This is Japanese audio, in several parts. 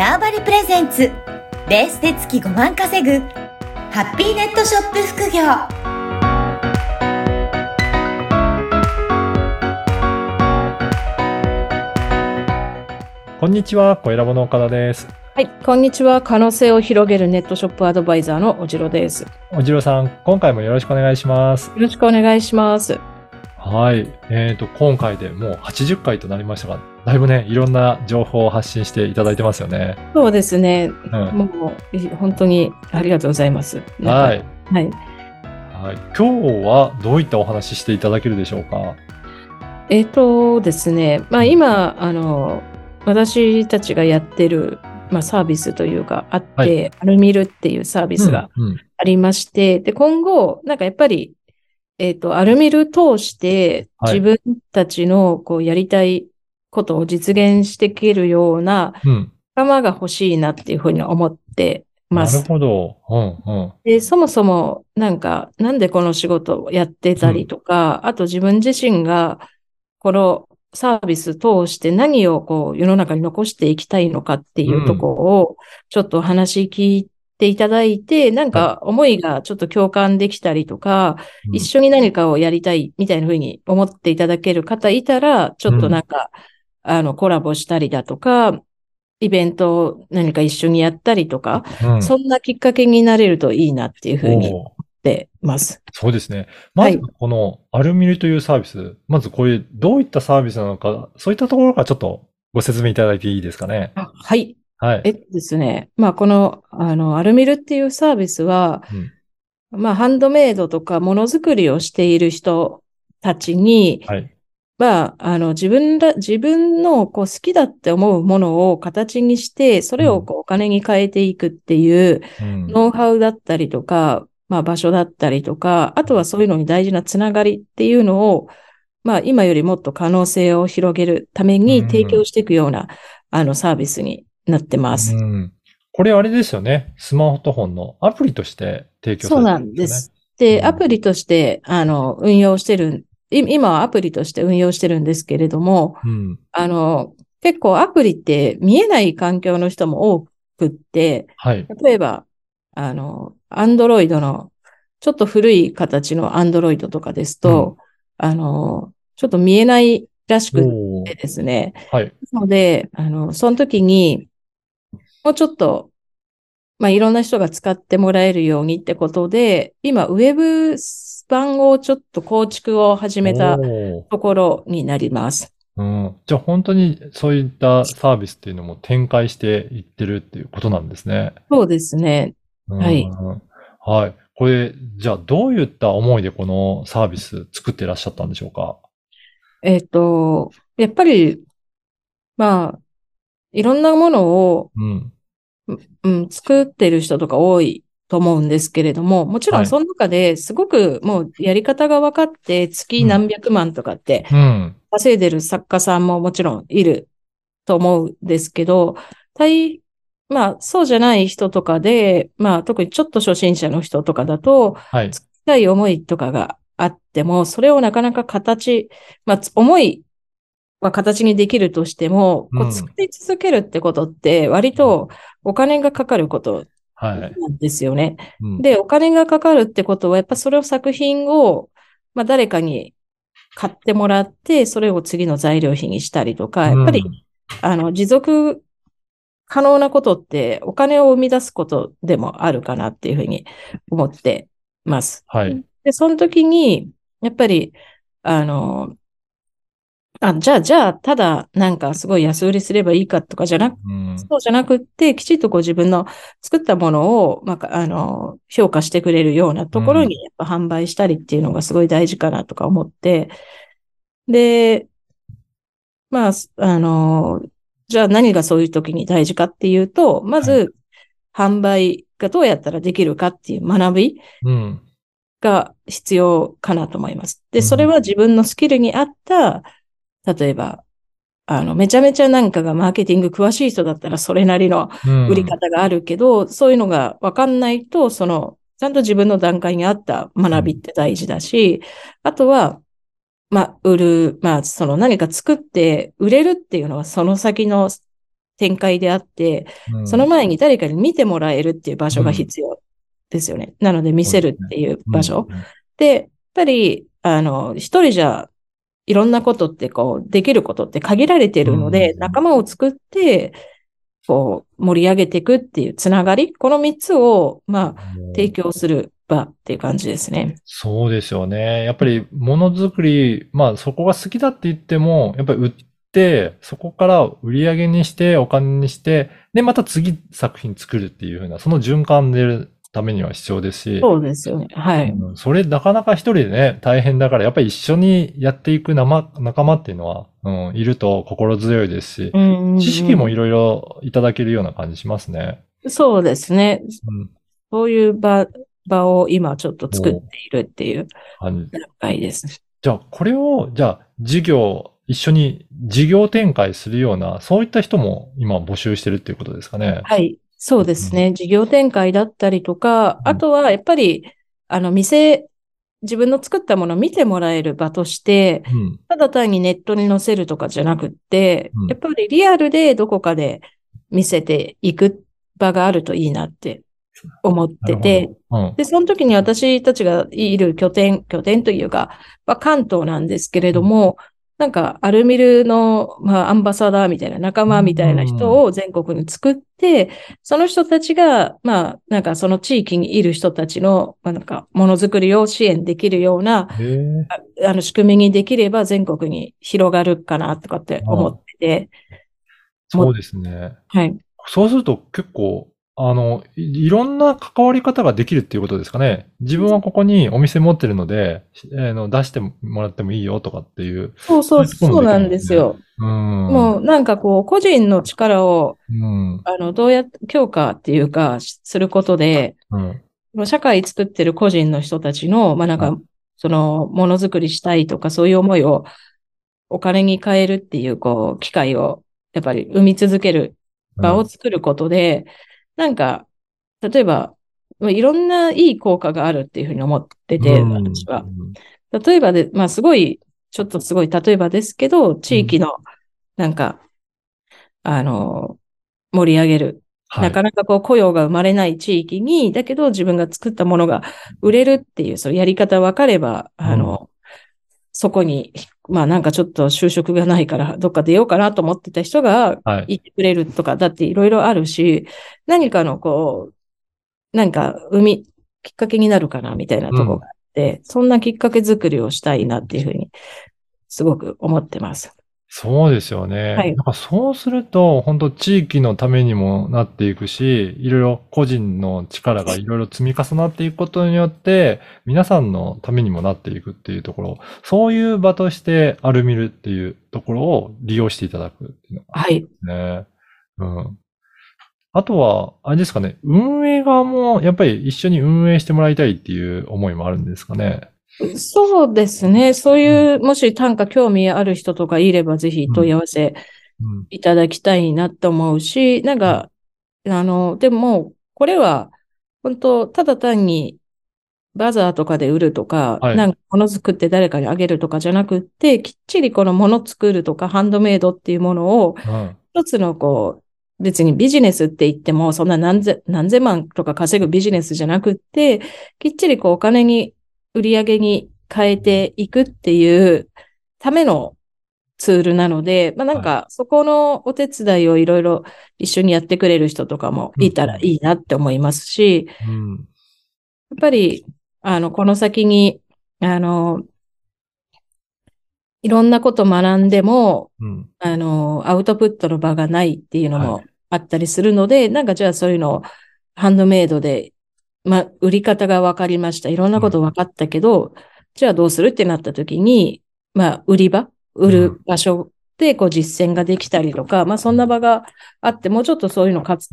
ターバリプレゼンツベースで月5万稼ぐハッピーネットショップ副業こんにちは、小ラボの岡田です。はい、こんにちは。可能性を広げるネットショップアドバイザーのおじろです。よおじろさん、今回もよろしくお願いします。ろしくお願いします。はい。えっ、と、今回でもう80回となりましたが、だいぶね、いろんな情報を発信していただいてますよね。そうですね。うん。もう、い本当にありがとうございます。はい。か。はい。はい。今日はどういったお話ししていただけるでしょうか？えっ、とですね、まあ今、あの、私たちがやってる、まあ、サービスというかあって、はアルミルっていうサービスがうん、うんありまして、で、今後、なんかやっぱり、えっ、と、アルミル通してはい自分たちのこうやりたいことを実現していけるようなうん。仲間が欲しいなっていうふうに思ってまなるす。ほど。うん、うん。で、そもそもなんか、なんでこの仕事をやってたりとか、あと自分自身がこのサービス通して何をこう世の中に残していきたいのかっていうところをちょっとお話聞いていただいて、なんか思いがちょっと共感できたりとか、うん一緒に何かをやりたいみたいなふうに思っていただける方いたら、ちょっとなんか、あの、コラボしたりだとか、イベントを何か一緒にやったりとか、うんそんなきっかけになれるといいなっていうふうに思ってます。そうですね。まずはい、このアルミルというサービス、まずこういう、どういったサービスなのか、そういったところからちょっとご説明いただいていいですかね？あはい。はい。えっとですね。まあ、この、あの、アルミルっていうサービスは、うんまあ、ハンドメイドとかものづくりをしている人たちに、はい。まあ、あの、自分ら、自分のこう好きだって思うものを形にして、それをこうお金に変えていくっていううんノウハウだったりとか、まあ場所だったりとか、あとはそういうのに大事なつながりっていうのを、まあ今よりもっと可能性を広げるために提供していくような、あのサービスになってます。うん。これあれですよね。スマートフォンのアプリとして提供さそうなれてるんです。うんで、アプリとして、あの、運用してる、い今はアプリとして運用してるんですけれども、うん。あの、結構アプリって見えない環境の人も多くって、はい。例えば、あの、アンドロイドの、ちょっと古い形のアンドロイドとかですと、あの、ちょっと見えないらしくてですね。はい。なので、あの、その時に、もうちょっと、まあ、いろんな人が使ってもらえるようにってことで、今、ウェブ版をちょっと構築を始めたところになります。うん。じゃあ本当にそういったサービスっていうのも展開していってるっていうことなんですね。そうですね。はいうん。はい。これ、じゃあどういった思いでこのサービス作っていらっしゃったんでしょうか？えっと、やっぱり、まあ、いろんなものを、うん。うん、作ってる人とか多いと思うんですけれども、もちろはいんその中ですごくもうやり方が分かって月何百万とかってうん。稼いでる作家さんももちろんいると思うんですけど、対、まあそうじゃない人とかで、まあ特にちょっと初心者の人とかだと、はい。作りたい思いとかがあっても、それをなかなか形、まあつ思いは形にできるとしても、こう作り続けるってことって割とお金がかかることはい。なんですよね。うん、で、お金がかかるってことは、やっぱそれを作品を、まあ誰かに買ってもらって、それを次の材料費にしたりとか、やっぱり、うんあの、持続可能なことってお金を生み出すことでもあるかなっていうふうに思ってます。はい。で、その時に、やっぱり、あの、あ、じゃあ、じゃあ、ただ、なんかすごい安売りすればいいかとかじゃなくうん。そうじゃなくって、きちっとこう自分の作ったものを、まあ、あの、評価してくれるようなところにやっぱ販売したりっていうのがすごい大事かなとか思って、で、まあ、あの、じゃあ何がそういう時に大事かっていうと、まはず、販売がどうやったらできるかっていう学びうん。が必要かなと思います。で、うんそれは自分のスキルに合った、例えば、あの、めちゃめちゃなんかがマーケティング詳しい人だったらそれなりのうん。売り方があるけど、そういうのがわかんないと、その、ちゃんと自分の段階に合った学びって大事だし、あとは、まあ、売る、まあ、その何か作って売れるっていうのはその先の展開であって、うん。その前に誰かに見てもらえるっていう場所が必要ですよね。なので見せるっていう場所。うん。で、やっぱり、あの、一人じゃいろんなことってこう、できることって限られてるので、うん仲間を作って、こう、盛り上げていくっていうつながり、この三つを、まあ、提供する場っていう感じですね。そうですよね。やっぱりものづくり、まあそこが好きだって言っても、やっぱり売って、そこから売り上げにして、お金にして、で、また次作品作るっていうふうな、その循環でるためには必要ですし、そうですよね。はい。うんそれなかなか一人でね、大変だから、やっぱり一緒にやっていく仲仲間っていうのは、うん、いると心強いですし、うん知識もいろいろいただけるような感じしますね。そうですね。うん、そういう場、場を今ちょっと作っているっていう段階です。じゃあ、これを、じゃあ、事業、一緒に事業展開するような、そういった人も今募集してるっていうことですかね。はい。そうですね。事業展開だったりとか、うんあとはやっぱり、あの、店、自分の作ったものを見てもらえる場として、うん。ただ単にネットに載せるとかじゃなくってうん、やっぱりリアルでどこかで見せていく場があるといいなって思ってて、うん。で、その時に私たちがいる拠点、拠点というか、まあ、関東なんですけれども、なんか、アルミルの、まあ、アンバサダーみたいな仲間みたいな人を全国に作って、その人たちが、まあ、なんかその地域にいる人たちの、まあ、なんか、ものづくりを支援できるような。あの、仕組みにできれば全国に広がるかな、とかって思ってて、そうですね。はい。そうすると結構、あの、いいろんな関わり方ができるっていうことですかね。自分はここにお店持ってるので、えーの出してもらってもいいよとかっていう。そうそう、そうなんですすよ。うん。もう、なんかこう、個人の力を、うん。あの、どうやって強化っていうか、しすることで、うん。まあ社会作ってる個人の人たちの、まあなんか、はその、ものづくりしたいとか、そういう思いをお金に変えるっていう、こう、機会を、やっぱり生み続ける場を作ることで、なんか、例えば、まあいろんないい効果があるっていうふうに思ってて、うん私は。例えばで、まあすごい、ちょっとすごい例えばですけど、地域の、なんか、あの、盛り上げるはい。なかなかこう雇用が生まれない地域に、だけど自分が作ったものが売れるっていう、そういうやり方分かれば、あの、そこに、まあなんかちょっと就職がないからどっか出ようかなと思ってた人がはい。いてくれるとか、だっていろいろあるし、何かのこう、なんか生み、きっかけになるかなみたいなとこがあって、そんなきっかけ作りをしたいなっていうふうに、すごく思ってます。そうですよね。はいなんかそうすると、本当地域のためにもなっていくし、いろいろ個人の力がいろいろ積み重なっていくことによって、皆さんのためにもなっていくっていうところ、そういう場としてアルミルっていうところを利用していただくっていうのがはい。ね。うん。あとは、あれですかね、運営側もやっぱり一緒に運営してもらいたいっていう思いもあるんですかね。そうですね。そういう、もし単価興味ある人とかいれば、ぜひ問い合わせうん。いただきたいなと思うし、なんか、あの、でも、これは、本当ただ単に、バザーとかで売るとか、はいなんか物作って誰かにあげるとかじゃなくって、きっちりこの物作るとか、ハンドメイドっていうものを、うん。一つのこう、別にビジネスって言っても、そんな何千、何千万とか稼ぐビジネスじゃなくって、きっちりこうお金に、売り上げに変えていくっていうためのツールなので、まあなんかそこのお手伝いをいろいろ一緒にやってくれる人とかもいたらいいなって思いますし、うん。やっぱり、あの、この先に、あの、いろんなこと学んでも、うん。あの、アウトプットの場がないっていうのはもあったりするので、なんかじゃあそういうのをハンドメイドで、まあ、売り方が分かりました。いろんなこと分かったけど、じゃあどうするってなった時に、まあ、売り場、売る場所でこう実践ができたりとか、まあそんな場があって、もうちょっとそういうの活、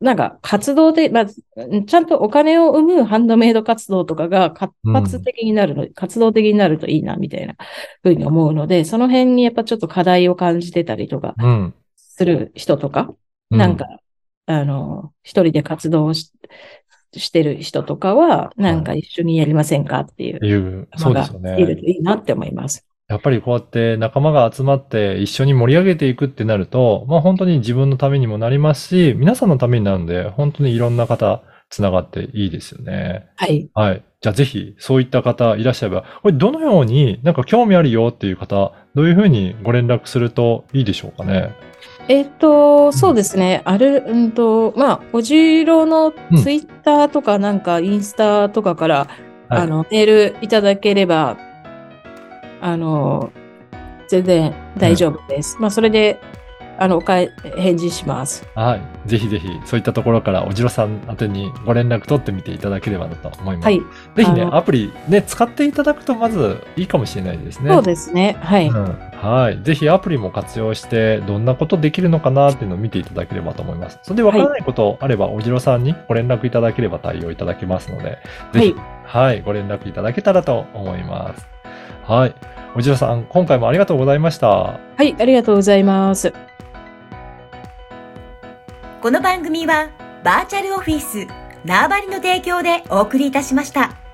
なんか活動で、まあ、ちゃんとお金を生むハンドメイド活動とかが活発的になるの、活動的になるといいな、みたいなふうに思うので、その辺にやっぱちょっと課題を感じてたりとかうん。する人とか、うなんか、あの、一人で活動をししてる人とかは、なんか一緒にやりませんかっていういう、そうですよのがいるね。といいなって思います。やっぱりこうやって仲間が集まって一緒に盛り上げていくってなると、まあ本当に自分のためにもなりますし、皆さんのためになるんで、本当にいろんな方、つながっていいですよね。はい。はい。じゃあぜひ、そういった方いらっしゃれば、これどのようになんか興味あるよっていう方、どういうふうにご連絡するといいでしょうかね？えっ、と、そうですね。ある、うんと、まあ、おじろのツイッターとかなんかインスタとかから、はいあの、メールいただければ、あの、全然大丈夫です。まあ、それで、あの、お返事します。はい。ぜひぜひ、そういったところからおじろさん宛てにご連絡取ってみていただければなと思います。はい。ぜひね、アプリね、使っていただくとまずいいかもしれないですね。そうですね。はい。うんはい。ぜひアプリも活用して、どんなことできるのかなっていうのを見ていただければと思います。それでわからないことあれば、おじろさんにご連絡いただければ対応いただけますので、ぜひ、はい、ご連絡いただけたらと思います。はい。おじろさん、今回もありがとうございました。はい、ありがとうございます。この番組はバーチャルオフィス縄張りの提供でお送りいたしました。